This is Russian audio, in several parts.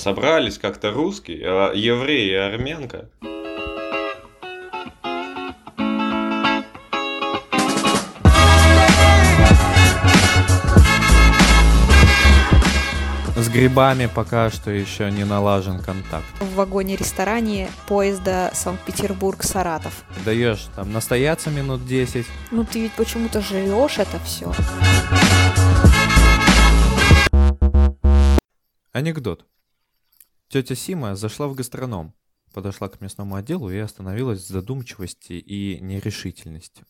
Собрались как-то русские, а евреи и армянка. С грибами пока что еще не налажен контакт. В вагоне-ресторане поезда Санкт-Петербург-Саратов. Даешь там настояться минут 10. Ну ты ведь почему-то жрешь это все. Анекдот. Тетя Сима зашла в гастроном, подошла к мясному отделу и остановилась в задумчивости и нерешительности.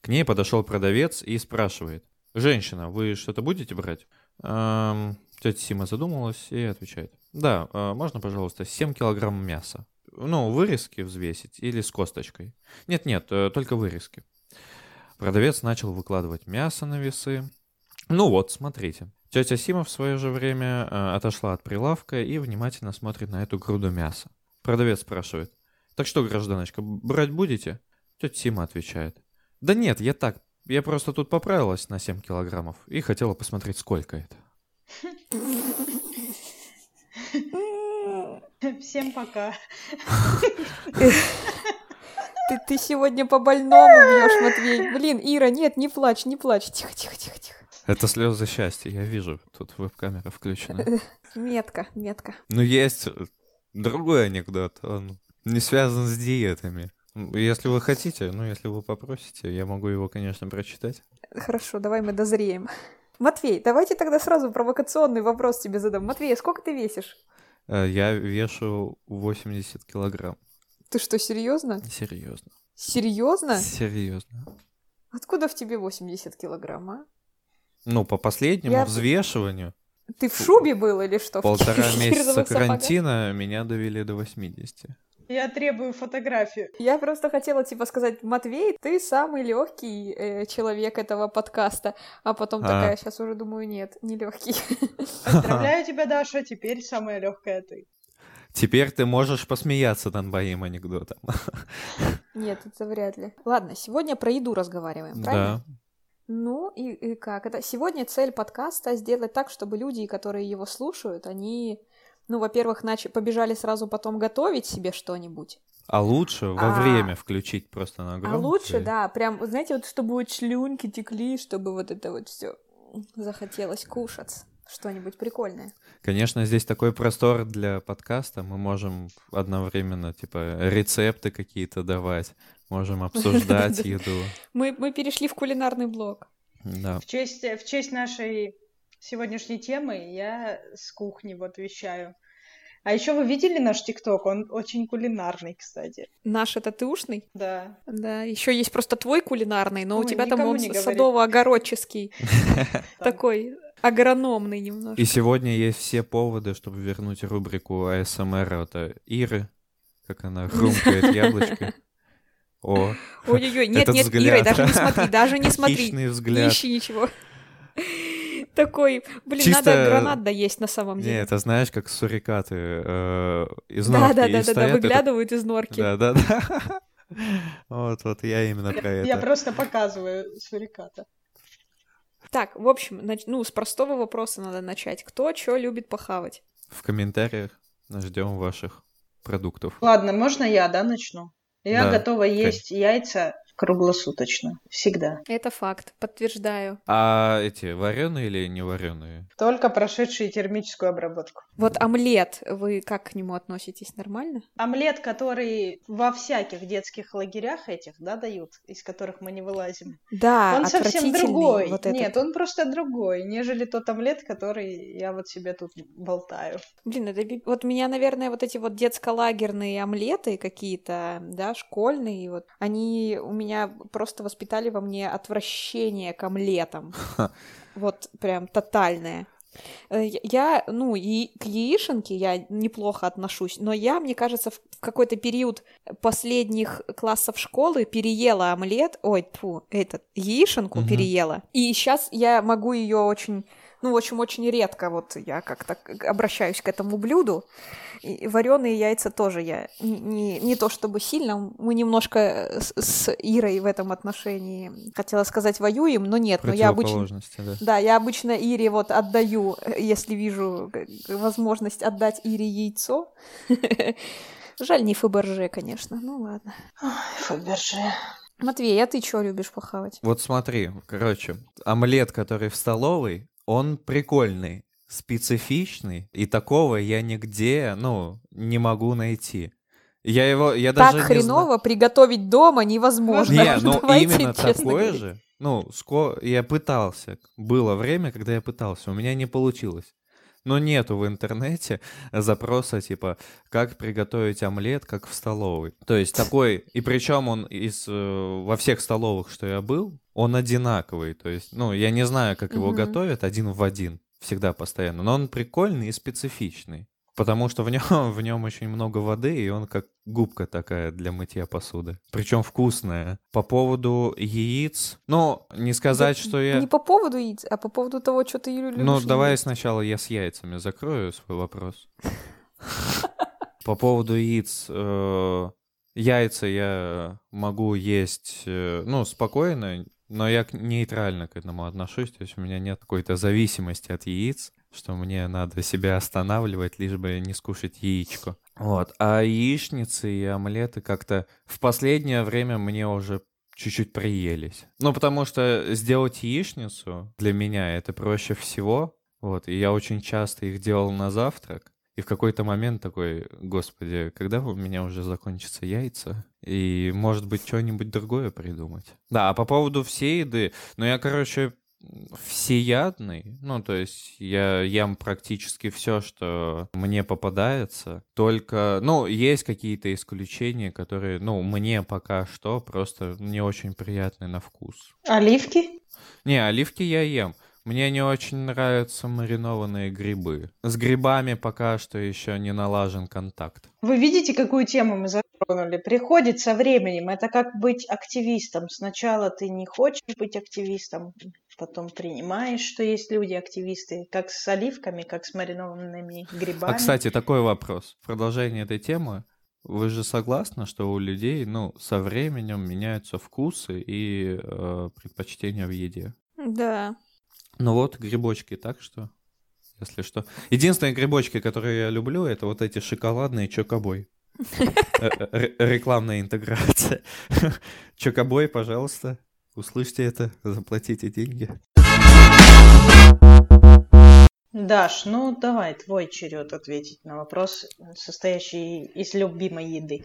К ней подошел продавец и спрашивает. «Женщина, вы что-то будете брать?» эм, Тетя Сима задумалась и отвечает. «Да, э, можно, пожалуйста, 7 килограмм мяса. Ну, вырезки взвесить или с косточкой?» «Нет-нет, э, только вырезки». Продавец начал выкладывать мясо на весы. «Ну вот, смотрите». Тетя Сима в свое же время э, отошла от прилавка и внимательно смотрит на эту груду мяса. Продавец спрашивает. «Так что, гражданочка, брать будете?» Тетя Сима отвечает. «Да нет, я так, я просто тут поправилась на 7 килограммов и хотела посмотреть, сколько это». Всем пока. Ты, ты сегодня по больному бьешь, Матвей. Блин, Ира, нет, не плачь, не плачь. Тихо, тихо, тихо, тихо. Это слезы счастья, я вижу. Тут веб-камера включена. Метка, метка. Но есть другой анекдот. Он не связан с диетами. Если вы хотите, ну, если вы попросите, я могу его, конечно, прочитать. Хорошо, давай мы дозреем. Матвей, давайте тогда сразу провокационный вопрос тебе задам. Матвей, а сколько ты весишь? Э, Я вешу 80 килограмм. Ты что, серьезно? Серьезно. Серьезно? Серьезно. Откуда в тебе 80 килограмм, а? Ну, по последнему Я- взвешиванию, Ты в шубе был или что? Полтора месяца карантина меня довели до 80. Я требую фотографию. Я просто хотела типа сказать, Матвей, ты самый легкий э, человек этого подкаста, а потом А. такая, сейчас уже думаю, нет, не легкий. Поздравляю тебя, Даша, теперь самая легкая ты. Теперь ты можешь посмеяться над моим анекдотом. Нет, это вряд ли. Ладно, сегодня про еду разговариваем, правильно? Да. Ну и, и как? Это сегодня цель подкаста сделать так, чтобы люди, которые его слушают, они, ну, во-первых, нач... побежали сразу потом готовить себе что-нибудь. А лучше во А- время включить просто на А громкость. лучше, да, прям, знаете, вот чтобы вот шлюнки текли, чтобы вот это вот все захотелось кушать. Что-нибудь прикольное. Конечно, здесь такой простор для подкаста. Мы можем одновременно, типа, рецепты какие-то давать. Можем обсуждать еду. Мы, мы перешли в кулинарный блок. Да. В честь, в честь нашей сегодняшней темы я с кухни вот вещаю. А еще вы видели наш ТикТок? Он очень кулинарный, кстати. Наш это ты ушный? Да. Да, еще есть просто твой кулинарный, но у Ой, тебя там он садово-огородческий. Такой агрономный немножко. И сегодня есть все поводы, чтобы вернуть рубрику АСМР от Иры, как она хрумкает яблочко. О, Ой-ой-ой, нет, Этот нет, взгляд. Ира, даже не смотри, даже не смотри. хищный Не взгляд. ищи ничего. Такой, блин, Чисто- надо гранат доесть на самом Не, деле. это знаешь, как сурикаты э, из норки. Да, да, и да, да, да, стоят, это- выглядывают из норки. Да, да, да. Вот, вот я именно про Я это. просто показываю суриката. Так, в общем, нач- ну, с простого вопроса надо начать. Кто что любит похавать? В комментариях ждем ваших продуктов. Ладно, можно я, да, начну? Я Да, готова есть яйца круглосуточно. Всегда. Это факт, подтверждаю. А эти вареные или не вареные? Только прошедшие термическую обработку. Вот омлет, вы как к нему относитесь? Нормально? Омлет, который во всяких детских лагерях этих, да, дают, из которых мы не вылазим. Да, он совсем другой. Вот этот. Нет, он просто другой, нежели тот омлет, который я вот себе тут болтаю. Блин, это вот меня, наверное, вот эти вот детско-лагерные омлеты какие-то, да, школьные, вот, они у меня просто воспитали во мне отвращение к омлетам. Вот прям тотальное. Э, я- ну, и к яишенке я неплохо отношусь, но я, мне кажется, в какой-то период последних классов школы переела омлет, ой, тьфу, этот, яишенку Мгм. переела. И сейчас я могу ее очень Ну, в общем, очень редко вот я как-то обращаюсь к этому блюду. И вареные яйца тоже я не, не то чтобы сильно. Мы немножко с, с Ирой в этом отношении, хотела сказать, воюем, но нет. Но я обычно, да. да, я обычно Ире вот отдаю, если вижу возможность отдать Ире яйцо. Жаль, не Фаберже, конечно. Ну ладно. Фаберже. Матвей, а ты что любишь похавать? Вот смотри, короче, омлет, который в столовой, он прикольный, специфичный, и такого я нигде, ну, не могу найти. Я его, я так даже хреново не приготовить дома невозможно. Не, ну именно такое говорить. же. Ну, ско... я пытался. Было время, когда я пытался. У меня не получилось. Но нету в интернете запроса типа как приготовить омлет, как в столовой. То есть такой, и причем он из э, во всех столовых, что я был, он одинаковый. То есть, ну, я не знаю, как его Мгм. готовят один в один, всегда постоянно, но он прикольный и специфичный. Потому что в нем, в нем очень много воды, и он как губка такая для мытья посуды. Причем вкусная. По поводу яиц, ну, не сказать, Да что я... Не по поводу яиц, а по поводу того, что ты любишь. Ну, давай есть. сначала я с яйцами закрою свой вопрос. По поводу яиц. э, Яйца я могу есть, э, ну, спокойно, но я нейтрально к этому отношусь. То есть у меня нет какой-то зависимости от яиц, что мне надо себя останавливать, лишь бы не скушать яичко. Вот. А яичницы и омлеты как-то в последнее время мне уже чуть-чуть приелись. Ну, потому что сделать яичницу для меня это проще всего. Вот, и я очень часто их делал на завтрак. И в какой-то момент такой, господи, когда у меня уже закончатся яйца? И, может быть, что-нибудь другое придумать. Да, а по поводу всей еды, ну, я, короче, всеядный. Ну, то есть я ем практически все, что мне попадается. Только, ну, есть какие-то исключения, которые, ну, мне пока что просто не очень приятны на вкус. Оливки? Не, оливки я ем. Мне не очень нравятся маринованные грибы. С грибами пока что еще не налажен контакт. Вы видите, какую тему мы затронули? Приходит со временем. Это как быть активистом. Сначала ты не хочешь быть активистом, потом принимаешь, что есть люди-активисты, как с оливками, как с маринованными грибами. А, кстати, такой вопрос. В продолжение этой темы. Вы же согласны, что у людей, ну, со временем меняются вкусы и э, предпочтения в еде? Да. Ну вот, грибочки, так что, если что. Единственные грибочки, которые я люблю, это вот эти шоколадные чокобой. Э, э, Рекламная интеграция. Чокобой, пожалуйста, услышьте это, заплатите деньги. Даш, ну давай, твой черед ответить на вопрос, состоящий из любимой еды.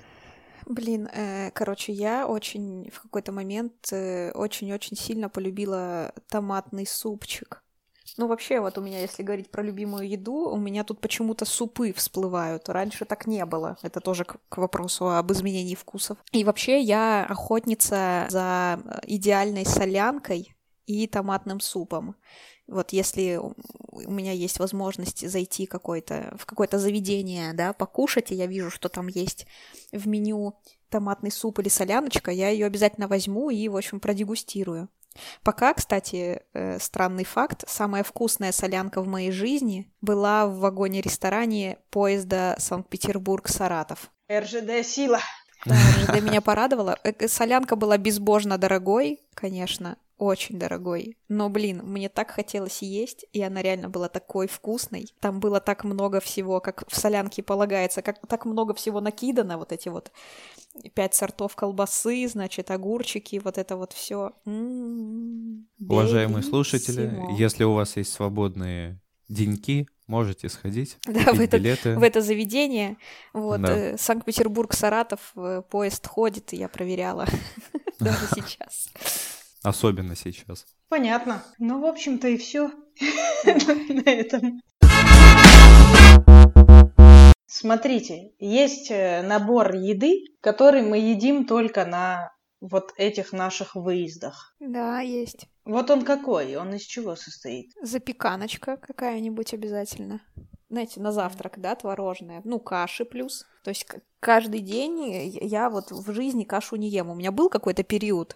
Блин, э, короче, я очень в какой-то момент э, очень-очень сильно полюбила томатный супчик. Ну, вообще, вот у меня, если говорить про любимую еду, у меня тут почему-то супы всплывают. Раньше так не было. Это тоже к, к вопросу об изменении вкусов. И вообще, я охотница за э, идеальной солянкой и томатным супом. Вот если у меня есть возможность зайти какой-то, в какое-то заведение, да, покушать, и я вижу, что там есть в меню томатный суп или соляночка, я ее обязательно возьму и, в общем, продегустирую. Пока, кстати, э, странный факт, самая вкусная солянка в моей жизни была в вагоне-ресторане поезда Санкт-Петербург-Саратов. РЖД сила. Да, РЖД меня порадовала. Э, э, Солянка была безбожно дорогой, конечно, очень дорогой. Но, блин, мне так хотелось есть, и она реально была такой вкусной. Там было так много всего, как в солянке полагается, как так много всего накидано, вот эти вот пять сортов колбасы, значит, огурчики, вот это вот все. Уважаемые слушатели, если у вас есть свободные деньги, можете сходить, Да, в этот- билеты. в это заведение. Вот, Да. э, Санкт-Петербург-Саратов, э, поезд ходит, я проверяла даже сейчас. Особенно сейчас. Понятно. Ну, в общем-то, и все на этом. Смотрите, есть э, набор еды, который мы едим только на вот этих наших выездах. Да, есть. Вот он какой? Он из чего состоит? Запеканочка какая-нибудь обязательно. Знаете, на завтрак, да, творожное, ну, каши плюс. То есть каждый день я вот в жизни кашу не ем. У меня был какой-то период,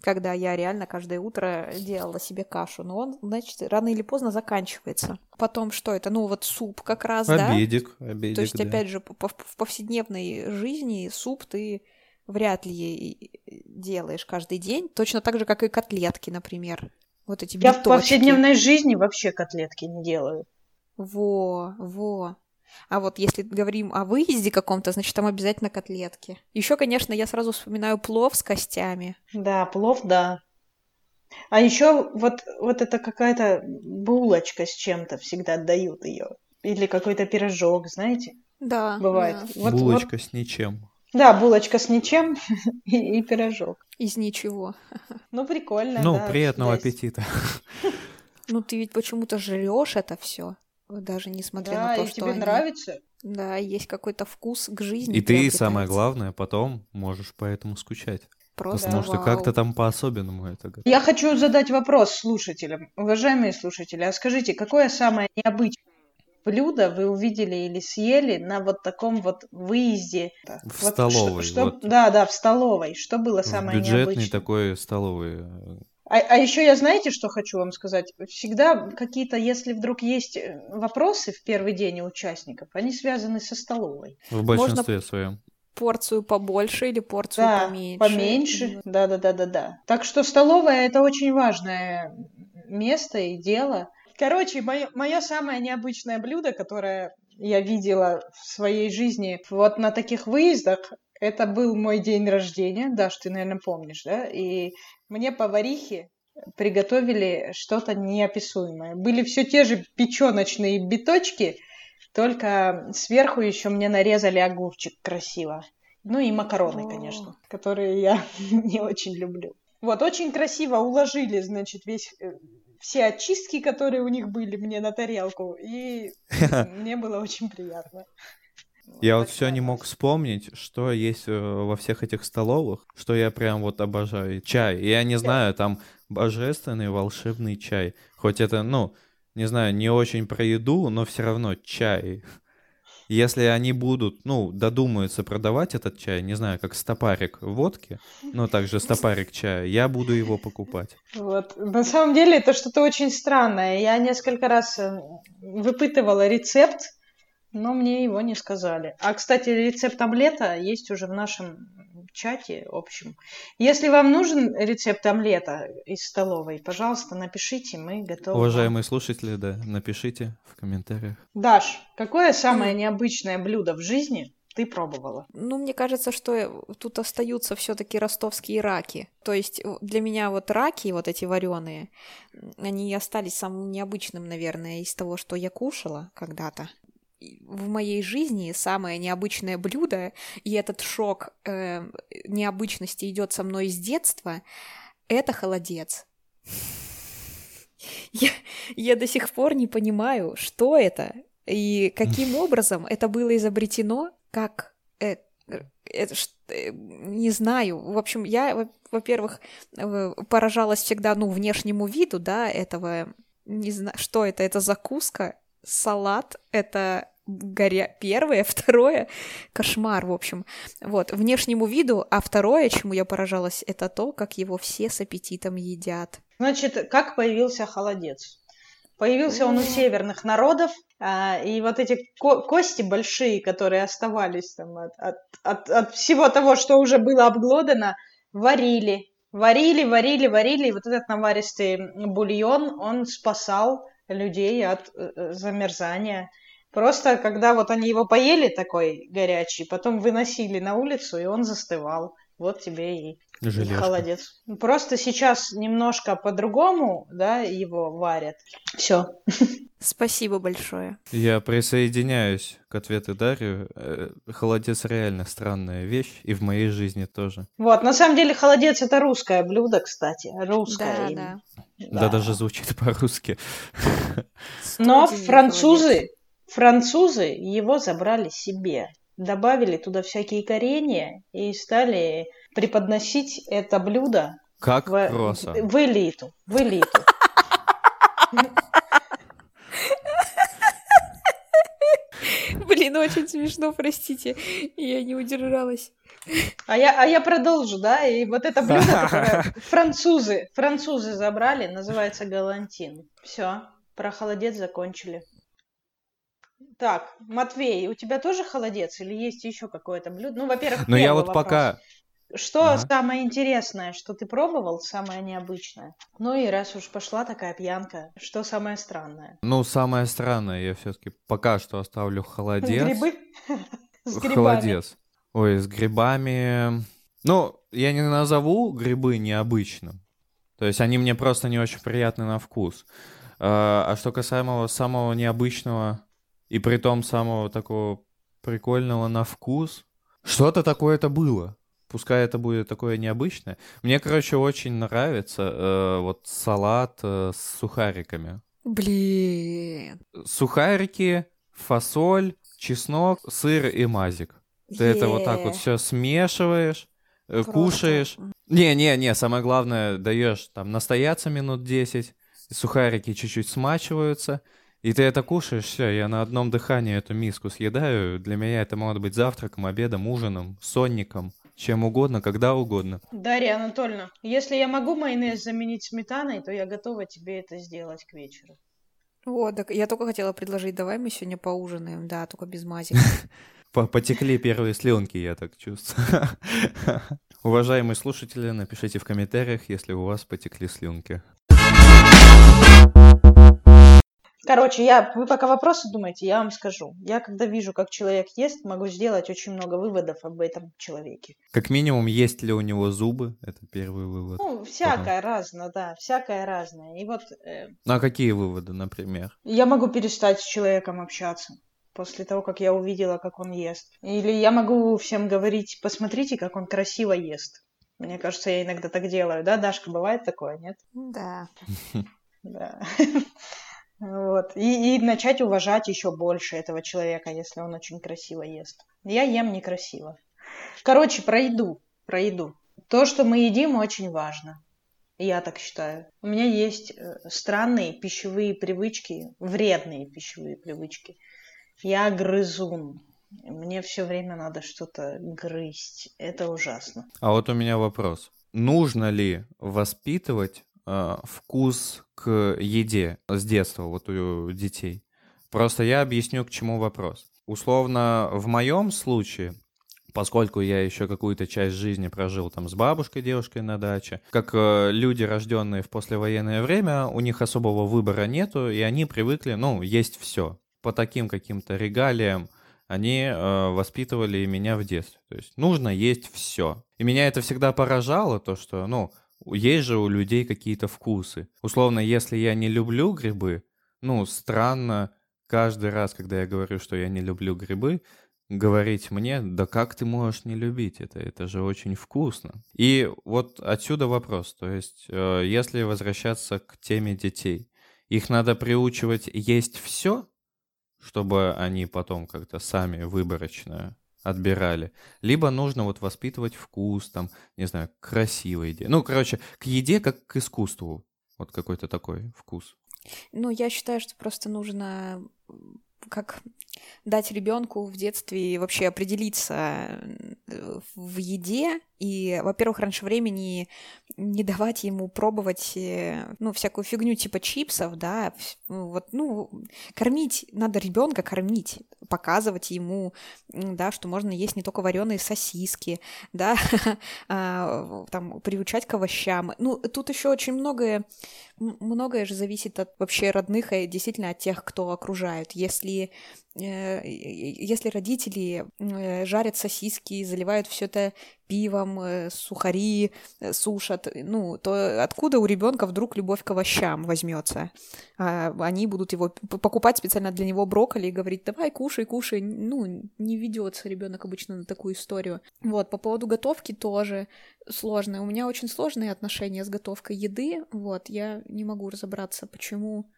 когда я реально каждое утро делала себе кашу, но он, значит, рано или поздно заканчивается. Потом что это? Ну, вот суп как раз, обедик, да? Обедик, То есть, да. опять же, в повседневной жизни суп ты вряд ли делаешь каждый день, точно так же, как и котлетки, например. Вот эти Я биточки. в повседневной жизни вообще котлетки не делаю. Во, во. А вот если говорим о выезде каком-то, значит, там обязательно котлетки. Еще, конечно, я сразу вспоминаю плов с костями. Да, плов, да. А еще вот, вот это какая-то булочка с чем-то всегда отдают ее. Или какой-то пирожок, знаете? Да. Бывает. да. Вот- Булочка вот- с ничем. да, булочка с ничем и, и пирожок. Из ничего. Ну, прикольно, Ну, да, приятного есть. аппетита. Ну, ты ведь почему-то жрешь это все. Даже несмотря Да, на то, и что тебе они- нравится? Да, есть какой-то вкус к жизни. И ты, самое главное, потом можешь поэтому скучать. Просто Потому что вау. как-то там по-особенному это. Я хочу задать вопрос слушателям. Уважаемые слушатели, а скажите, какое самое необычное блюдо вы увидели или съели на вот таком вот выезде? В Вот столовой, Что, что- вот. Да, да, в столовой. Что было В самое бюджетной необычное? такой столовой. А, а еще я знаете, что хочу вам сказать? Всегда какие-то, если вдруг есть э, вопросы в первый день у участников, они связаны со столовой. В большинстве своем. Порцию побольше или порцию Да, поменьше. поменьше. Да, да, да, да, да. Так что столовая это очень важное место и дело. Короче, мое, самое необычное блюдо, которое я видела в своей жизни вот на таких выездах, это был мой день рождения. Даш, ты, наверное, помнишь, да? И мне поварихи приготовили что-то неописуемое. Были все те же печеночные биточки, только сверху еще мне нарезали огурчик красиво. Ну и макароны, О. конечно, которые я не очень люблю. Вот, очень красиво уложили, значит, весь э, все очистки, которые у них были, мне на тарелку, и мне было очень приятно. Я вот все не мог вспомнить, что есть э, во всех этих столовых, что я прям вот обожаю. Чай. Я не знаю, там божественный волшебный чай. Хоть это, ну, не знаю, не очень про еду, но все равно чай. Если они будут, ну, додумаются продавать этот чай, не знаю, как стопарик водки, но также стопарик чая, я буду его покупать. Вот. На самом деле это что-то очень странное. Я несколько раз э, выпытывала рецепт, но мне его не сказали. А, кстати, рецепт омлета есть уже в нашем чате общем. Если вам нужен рецепт омлета из столовой, пожалуйста, напишите, мы готовы. Уважаемые слушатели, да, напишите в комментариях. Даш, какое самое необычное блюдо в жизни ты пробовала? Ну, мне кажется, что э, тут остаются все-таки ростовские раки. То есть э, для меня вот раки, вот эти вареные, они остались самым необычным, наверное, из того, что я кушала когда-то. В моей жизни самое необычное блюдо, и этот шок э, необычности идет со мной с детства, это холодец. Я, я до сих пор не понимаю, что это и каким образом это было изобретено, как э, э, это ш- э, не знаю. В общем, я, во- во-первых, э, поражалась всегда, ну, внешнему виду, да, этого, не знаю, что это, это закуска, салат, это горя... первое, второе, кошмар, в общем. Вот, внешнему виду, а второе, чему я поражалась, это то, как его все с аппетитом едят. Значит, как появился холодец? Появился он у северных народов, а, и вот эти ко- кости большие, которые оставались там от, от, от- от всего того, что уже было обглодано, варили. Варили, варили, варили, и вот этот наваристый бульон, он спасал людей от э, э, замерзания. Просто когда вот они его поели такой горячий, потом выносили на улицу, и он застывал. Вот тебе и Желешка. холодец. Просто сейчас немножко по-другому, да, его варят. Все. Спасибо большое. Я присоединяюсь к ответу Дарью. Э, Холодец реально странная вещь, и в моей жизни тоже. Вот, на самом деле холодец это русское блюдо, кстати. Русское. Да, именно. да. Да, даже звучит по-русски. Но французы, холодец. французы его забрали себе. Добавили туда всякие коренья и стали преподносить это блюдо Как в, кроса. в элиту. В элиту. Блин, очень смешно, простите. Я не удержалась. А я, а я продолжу, да? И вот это блюдо, которое французы, французы забрали, называется галантин. Все, про холодец закончили. Так, Матвей, у тебя тоже холодец или есть еще какое-то блюдо? Ну, во-первых, Ну, я вот вопрос. пока... Что Ага. самое интересное, что ты пробовал, самое необычное? Ну и раз уж пошла такая пьянка, что самое странное? Ну, самое странное, я все-таки пока что оставлю холодец. Грибы? С грибами. Холодец. Ой, с грибами... Ну, я не назову грибы необычным. То есть они мне просто не очень приятны на вкус. А а что касаемо самого необычного и при том самого такого прикольного на вкус, что-то такое это было. Пускай это будет такое необычное. Мне, короче, очень нравится э, вот салат э, с сухариками. Блин. Сухарики, фасоль, чеснок, сыр и мазик. Ты это вот так вот Е. все смешиваешь, э, Просто. кушаешь. Не-не-не, самое главное, даешь там настояться минут 10, и сухарики чуть-чуть смачиваются, и ты это кушаешь, все, я на одном дыхании эту миску съедаю. Для меня это может быть завтраком, обедом, ужином, сонником, чем угодно, когда угодно. Дарья Анатольевна, если я могу майонез заменить сметаной, то я готова тебе это сделать к вечеру. Вот, так я только хотела предложить, давай мы сегодня поужинаем, да, только без мазика. По- Потекли первые слюнки, я так чувствую. Уважаемые слушатели, напишите в комментариях, если у вас потекли слюнки. Короче, я, вы пока вопросы думаете, я вам скажу. Я когда вижу, как человек ест, могу сделать очень много выводов об этом человеке. Как минимум, есть ли у него зубы? Это первый вывод. Ну, всякое разное, да, всякое разное. И вот э, Ну а какие выводы, например? я могу перестать с человеком общаться после того, как я увидела, как он ест. Или я могу всем говорить, посмотрите, как он красиво ест. Мне кажется, я иногда так делаю, да, Дашка, бывает такое, нет? Да. Да. Вот. И, и начать уважать еще больше этого человека, если он очень красиво ест. Я ем некрасиво. Короче, про еду. Про еду. То, что мы едим, очень важно. Я так считаю. У меня есть э, странные пищевые привычки, вредные пищевые привычки. Я грызун. Мне все время надо что-то грызть. Это ужасно. А вот у меня вопрос. Нужно ли воспитывать вкус к еде с детства вот у детей? Просто я объясню, к чему вопрос. Условно, в моем случае, поскольку я еще какую-то часть жизни прожил там с бабушкой, девушкой на даче, как э, люди, рожденные в послевоенное время, у них особого выбора нету, и они привыкли, ну, есть все. По таким каким-то регалиям они э, воспитывали меня в детстве. То есть нужно есть все. И меня это всегда поражало, то что, ну, есть же у людей какие-то вкусы. Условно, если я не люблю грибы, ну, странно каждый раз, когда я говорю, что я не люблю грибы, говорить мне, да как ты можешь не любить это, это же очень вкусно. И вот отсюда вопрос, то есть э, если возвращаться к теме детей, их надо приучивать есть все, чтобы они потом как-то сами выборочно отбирали. Либо нужно вот воспитывать вкус, там, не знаю, красивой еде. Ну, короче, к еде как к искусству. Вот какой-то такой вкус. Ну, я считаю, что просто нужно как дать ребенку в детстве вообще определиться в еде и, во-первых, раньше времени не давать ему пробовать, э, ну, всякую фигню типа чипсов, да, ну, вот, ну, кормить, надо ребенка кормить, показывать ему, да, что можно есть не только вареные сосиски, да, а, там, приучать к овощам. Ну, тут еще очень многое, многое же зависит от вообще родных и действительно от тех, кто окружают. Если э, если родители э, жарят сосиски заливают все это пивом, э, сухари э, сушат, ну, то откуда у ребенка вдруг любовь к овощам возьмется? А, Они будут его покупать специально для него брокколи и говорить, давай, кушай, кушай. Ну, не ведется ребенок обычно на такую историю. Вот, по поводу готовки тоже сложно. У меня очень сложные отношения с готовкой еды. Вот, я не могу разобраться, почему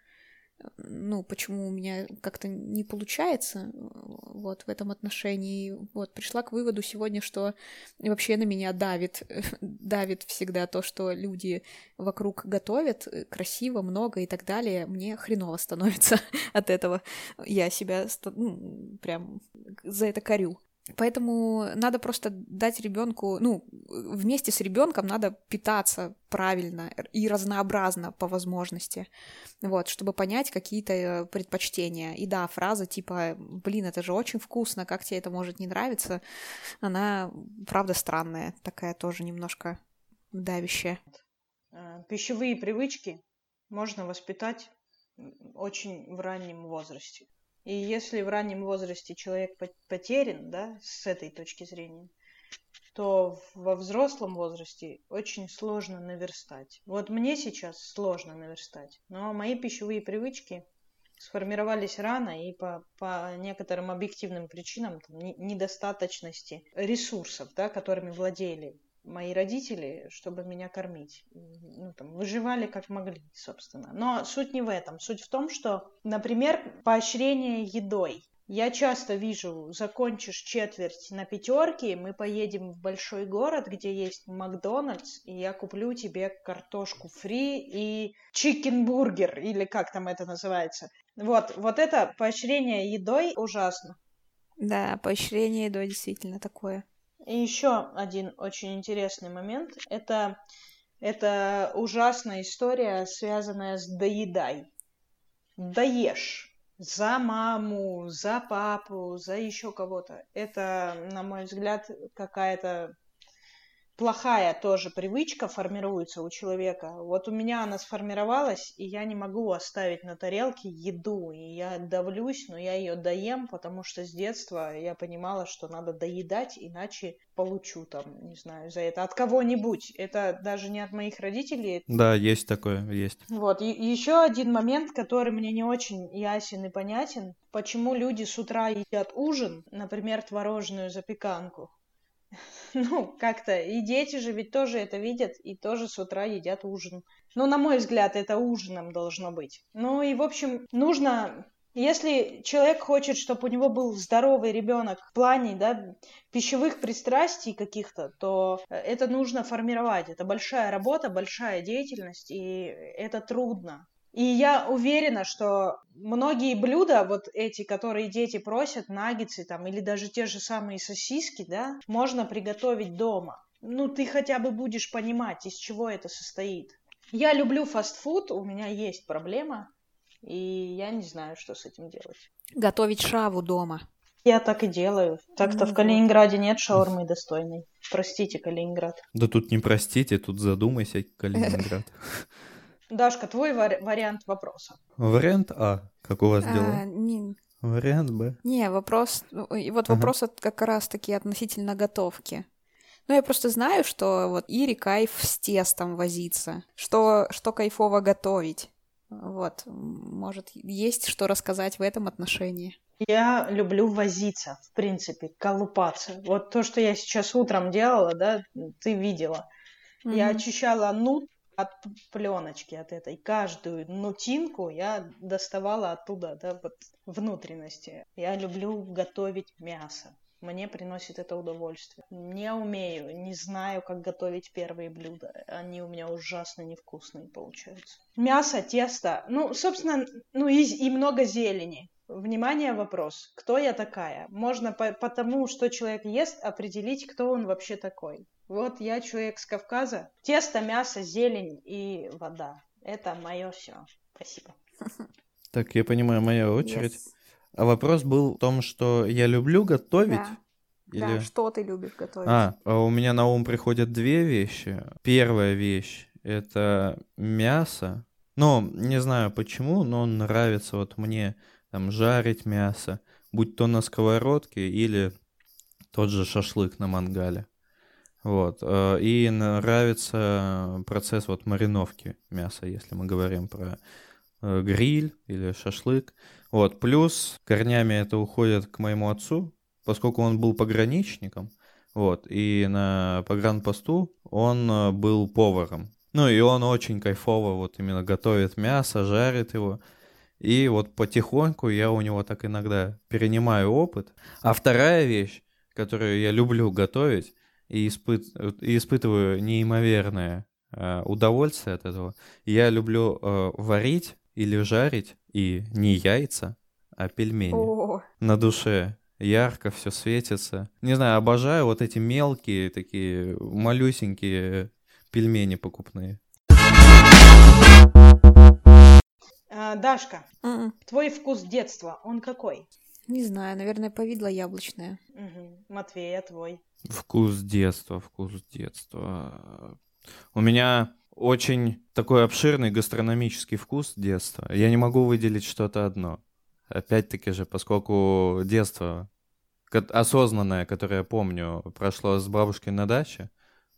ну, почему у меня как-то не получается. вот в этом отношении. Вот пришла к выводу сегодня, что вообще на меня давит, давит всегда то, что люди вокруг готовят э, красиво, много и так далее. Мне хреново становится от этого. Я себя ну, прям за это корю. Поэтому надо просто дать ребенку, ну, вместе с ребенком надо питаться правильно и разнообразно по возможности, вот, чтобы понять какие-то э, предпочтения. И да, фраза типа, блин, это же очень вкусно, как тебе это может не нравиться, она, правда, странная, такая тоже немножко давящая. Э, пищевые привычки можно воспитать очень в раннем возрасте. И если в раннем возрасте человек потерян, да, с этой точки зрения, то во взрослом возрасте очень сложно наверстать. Вот мне сейчас сложно наверстать, но мои пищевые привычки сформировались рано и по, по некоторым объективным причинам там, недостаточности ресурсов, да, которыми владели мои родители, чтобы меня кормить. Ну, там, выживали как могли, собственно. Но суть не в этом. Суть в том, что, например, поощрение едой. Я часто вижу, закончишь четверть на пятерке, мы поедем в большой город, где есть Макдональдс, и я куплю тебе картошку фри и чикенбургер, или как там это называется. Вот, вот это поощрение едой ужасно. Да, поощрение едой действительно такое. И еще один очень интересный момент. Это, это ужасная история, связанная с доедай. Доешь за маму, за папу, за еще кого-то. Это, на мой взгляд, какая-то плохая тоже привычка формируется у человека. Вот у меня она сформировалась, и я не могу оставить на тарелке еду. И я давлюсь, но я ее доем, потому что с детства я понимала, что надо доедать, иначе получу там, не знаю, за это от кого-нибудь. Это даже не от моих родителей. Да, есть такое, есть. Вот, и еще один момент, который мне не очень ясен и понятен. Почему люди с утра едят ужин, например, творожную запеканку, ну, как-то, и дети же ведь тоже это видят, и тоже с утра едят ужин. Ну, на мой взгляд, это ужином должно быть. Ну, и, в общем, нужно если человек хочет, чтобы у него был здоровый ребенок в плане да, пищевых пристрастий каких-то, то это нужно формировать. Это большая работа, большая деятельность, и это трудно. И я уверена, что многие блюда, вот эти, которые дети просят, наггетсы там, или даже те же самые сосиски, да, можно приготовить дома. Ну, ты хотя бы будешь понимать, из чего это состоит. Я люблю фастфуд, у меня есть проблема, и я не знаю, что с этим делать. Готовить шаву дома. Я так и делаю. Так-то ну, в Калининграде нет шаурмы достойной. Простите, Калининград. Да тут не простите, тут задумайся, Калининград. Дашка, твой вари- вариант вопроса. Вариант А. Как у вас а, дела? Не... Вариант Б. Не, вопрос... И вот ага. вопрос как раз-таки относительно готовки. Ну, я просто знаю, что вот Ире кайф с тестом возиться, что, что кайфово готовить. Вот, может, есть что рассказать в этом отношении. Я люблю возиться, в принципе, колупаться. Вот то, что я сейчас утром делала, да, ты видела. Mm-hmm. Я очищала нут от пленочки от этой. Каждую нутинку я доставала оттуда, да, вот внутренности. Я люблю готовить мясо. Мне приносит это удовольствие. Не умею, не знаю, как готовить первые блюда. Они у меня ужасно невкусные получаются. Мясо, тесто, ну, собственно, ну и, и много зелени. Внимание, вопрос. Кто я такая? Можно по, по тому, что человек ест, определить, кто он вообще такой. Вот я человек с Кавказа. Тесто, мясо, зелень и вода. Это мое все. Спасибо. Так, я понимаю, моя очередь. Yes. А вопрос был в том, что я люблю готовить. Да. Или... Да, что ты любишь готовить? А, а, у меня на ум приходят две вещи. Первая вещь — это мясо. Ну, не знаю почему, но нравится вот мне там жарить мясо, будь то на сковородке или тот же шашлык на мангале. Вот. Э, и нравится процесс вот мариновки мяса, если мы говорим про э, гриль или шашлык. Вот. Плюс корнями это уходит к моему отцу, поскольку он был пограничником. Вот. И на погранпосту он э, был поваром. Ну и он очень кайфово вот именно готовит мясо, жарит его. И вот потихоньку я у него так иногда перенимаю опыт. А вторая вещь, которую я люблю готовить и, испыт... и испытываю неимоверное э, удовольствие от этого, я люблю э, варить или жарить и не яйца, а пельмени. О, На душе ярко все светится. Не знаю, обожаю вот эти мелкие такие малюсенькие пельмени покупные. А, Дашка, м-м, твой вкус детства, он какой? не знаю, наверное, повидло яблочное. Мгм. Матвей, а твой? Вкус детства, вкус детства. У меня очень такой обширный гастрономический вкус детства. Я не могу выделить что-то одно. Опять-таки же, поскольку детство осознанное, которое я помню, прошло с бабушкой на даче,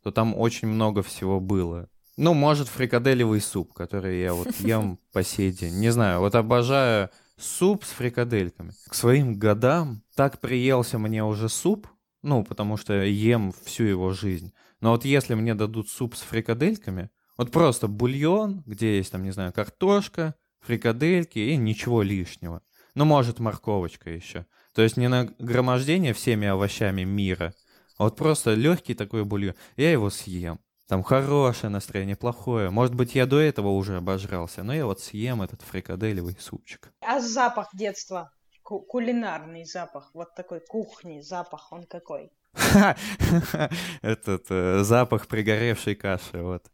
то там очень много всего было. Ну, может, фрикаделевый суп, который я вот ем по сей день. Не знаю, вот обожаю суп с фрикадельками. К своим годам так приелся мне уже суп, ну, потому что ем всю его жизнь. Но вот если мне дадут суп с фрикадельками, вот просто бульон, где есть там, не знаю, картошка, фрикадельки и ничего лишнего. Ну, может, морковочка еще. То есть не нагромождение всеми овощами мира, а вот просто легкий такой бульон. Я его съем. Там хорошее настроение, плохое. Может быть, я до этого уже обожрался, но я вот съем этот фрикаделевый супчик. А запах детства? Ку- кулинарный запах, вот такой кухни запах, он какой? Этот э, запах пригоревшей каши, вот.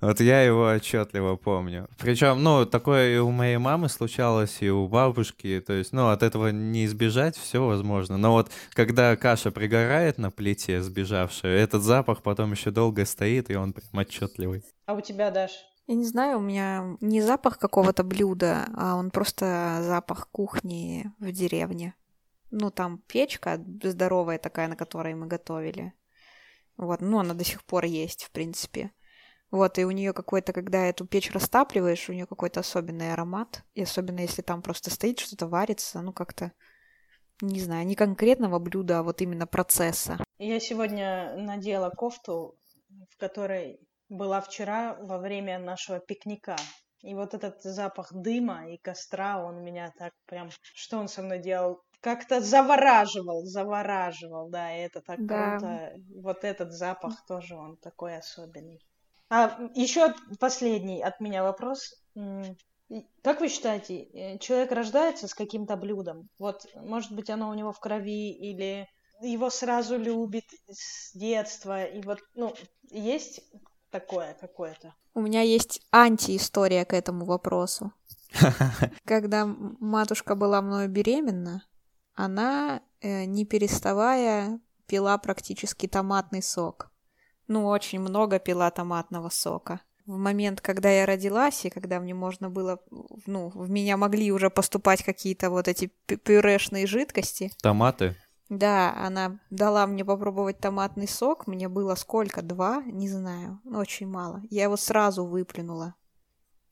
Вот я его отчетливо помню. Причем, ну, такое и у моей мамы случалось, и у бабушки. То есть, ну, от этого не избежать, все возможно. Но вот когда каша пригорает на плите, сбежавшая, этот запах потом еще долго стоит, и он прям отчетливый. А у тебя, Даш? Я не знаю, у меня не запах какого-то блюда, а он просто запах кухни в деревне. Ну, там печка здоровая такая, на которой мы готовили. Вот, ну, она до сих пор есть, в принципе. Вот, и у нее какой-то, когда эту печь растапливаешь, у нее какой-то особенный аромат. И особенно если там просто стоит что-то варится, ну, как-то, не знаю, не конкретного блюда, а вот именно процесса. Я сегодня надела кофту, в которой была вчера во время нашего пикника. И вот этот запах дыма и костра, он меня так прям... Что он со мной делал? Как-то завораживал, завораживал, да, и это так Да. круто. Вот этот запах тоже, он такой особенный. А еще последний от меня вопрос. Как вы считаете, э, человек рождается с каким-то блюдом? Вот, может быть, оно у него в крови или его сразу любит с детства, и вот, ну, есть такое какое-то? У меня есть антиистория к этому вопросу. Когда матушка была мною беременна, она, э, не переставая, пила практически томатный сок. Ну, очень много пила томатного сока. В момент, когда я родилась, и когда мне можно было, ну, в меня могли уже поступать какие-то вот эти пю- пюрешные жидкости, Томаты. да, она дала мне попробовать томатный сок. Мне было сколько? Два? Не знаю. Ну, Очень мало. Я его сразу выплюнула.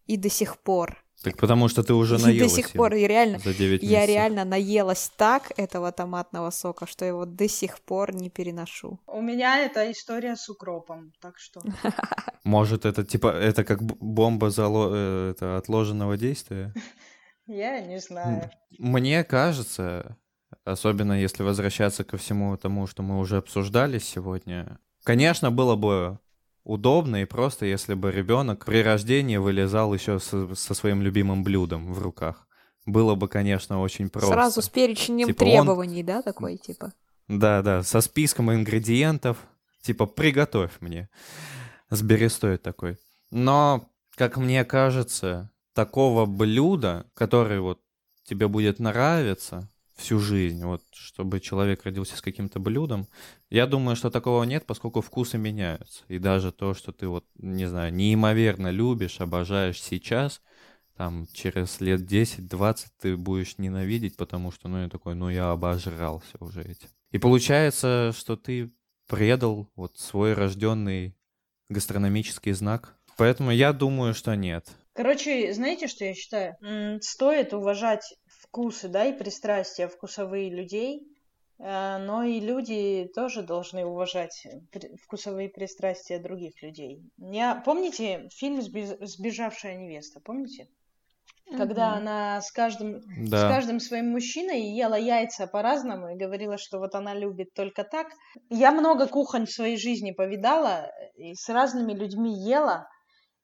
И до сих пор. Так потому что ты уже И наелась до сих пор. И реально, за 9 я реально наелась так этого томатного сока, что его до сих пор не переношу. У меня это история с укропом, так что... Может, это типа, это как бомба зало... э, это отложенного действия? Я не знаю. Мне кажется, особенно если возвращаться ко всему тому, что мы уже обсуждали сегодня, конечно, было бы удобно и просто, если бы ребенок при рождении вылезал еще со, со своим любимым блюдом в руках. Было бы, конечно, очень просто. Сразу с перечнем Типа он- требований, да, такой типа. Да, да, со списком ингредиентов. Типа, приготовь мне. С берестой такой. Но, как мне кажется, такого блюда, который вот тебе будет нравиться всю жизнь, вот, чтобы человек родился с каким-то блюдом, я думаю, что такого нет, поскольку вкусы меняются. И даже то, что ты вот, не знаю, неимоверно любишь, обожаешь сейчас, там, через лет 10-20 ты будешь ненавидеть, потому что, ну, я такой, ну, я обожрался уже этим. И получается, что ты предал вот свой рожденный гастрономический знак. Поэтому я думаю, что нет. Короче, знаете, что я считаю? Стоит уважать вкусы, да, и пристрастия вкусовые людей, э, но и люди тоже должны уважать при- вкусовые пристрастия других людей. Я... Помните фильм «Сбеж- «Сбежавшая невеста»? Помните? когда Мгм. она с каждым, с Да. каждым своим мужчиной ела яйца по-разному и говорила, что вот она любит только так. Я много кухонь в своей жизни повидала и с разными людьми ела,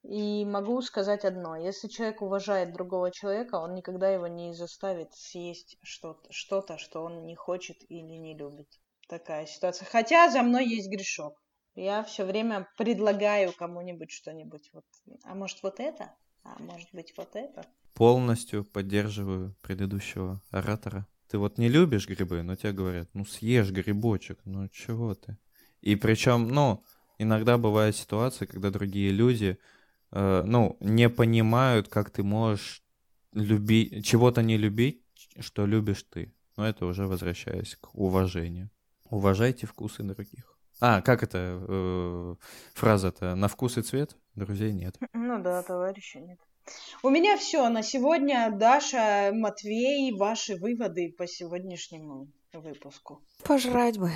и могу сказать одно. Если человек уважает другого человека, он никогда его не заставит съесть что-то, что-то, что он не хочет или не любит. Такая ситуация. Хотя за мной есть грешок. Я все время предлагаю кому-нибудь что-нибудь. Вот, а может вот это? А может быть вот это? Полностью поддерживаю предыдущего оратора. Ты вот не любишь грибы, но тебе говорят, ну съешь грибочек, ну чего ты? И причем, ну, иногда бывают ситуации, когда другие люди, э, ну, не понимают, как ты можешь любить, чего-то не любить, что любишь ты. Но это уже возвращаясь к уважению. Уважайте вкусы других. А, как это э, фраза-то? На вкус и цвет друзей нет. Ну да, товарища нет. У меня все на сегодня. Даша, Матвей, ваши выводы по сегодняшнему выпуску. Пожрать бы.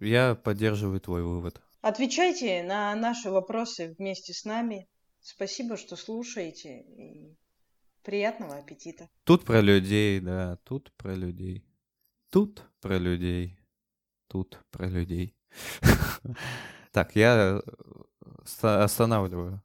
Я поддерживаю твой вывод. Отвечайте на наши вопросы вместе с нами. Спасибо, что слушаете. И приятного аппетита. Тут про людей, да, тут про людей. Тут про людей. Тут про людей. Так, я э, ста- останавливаю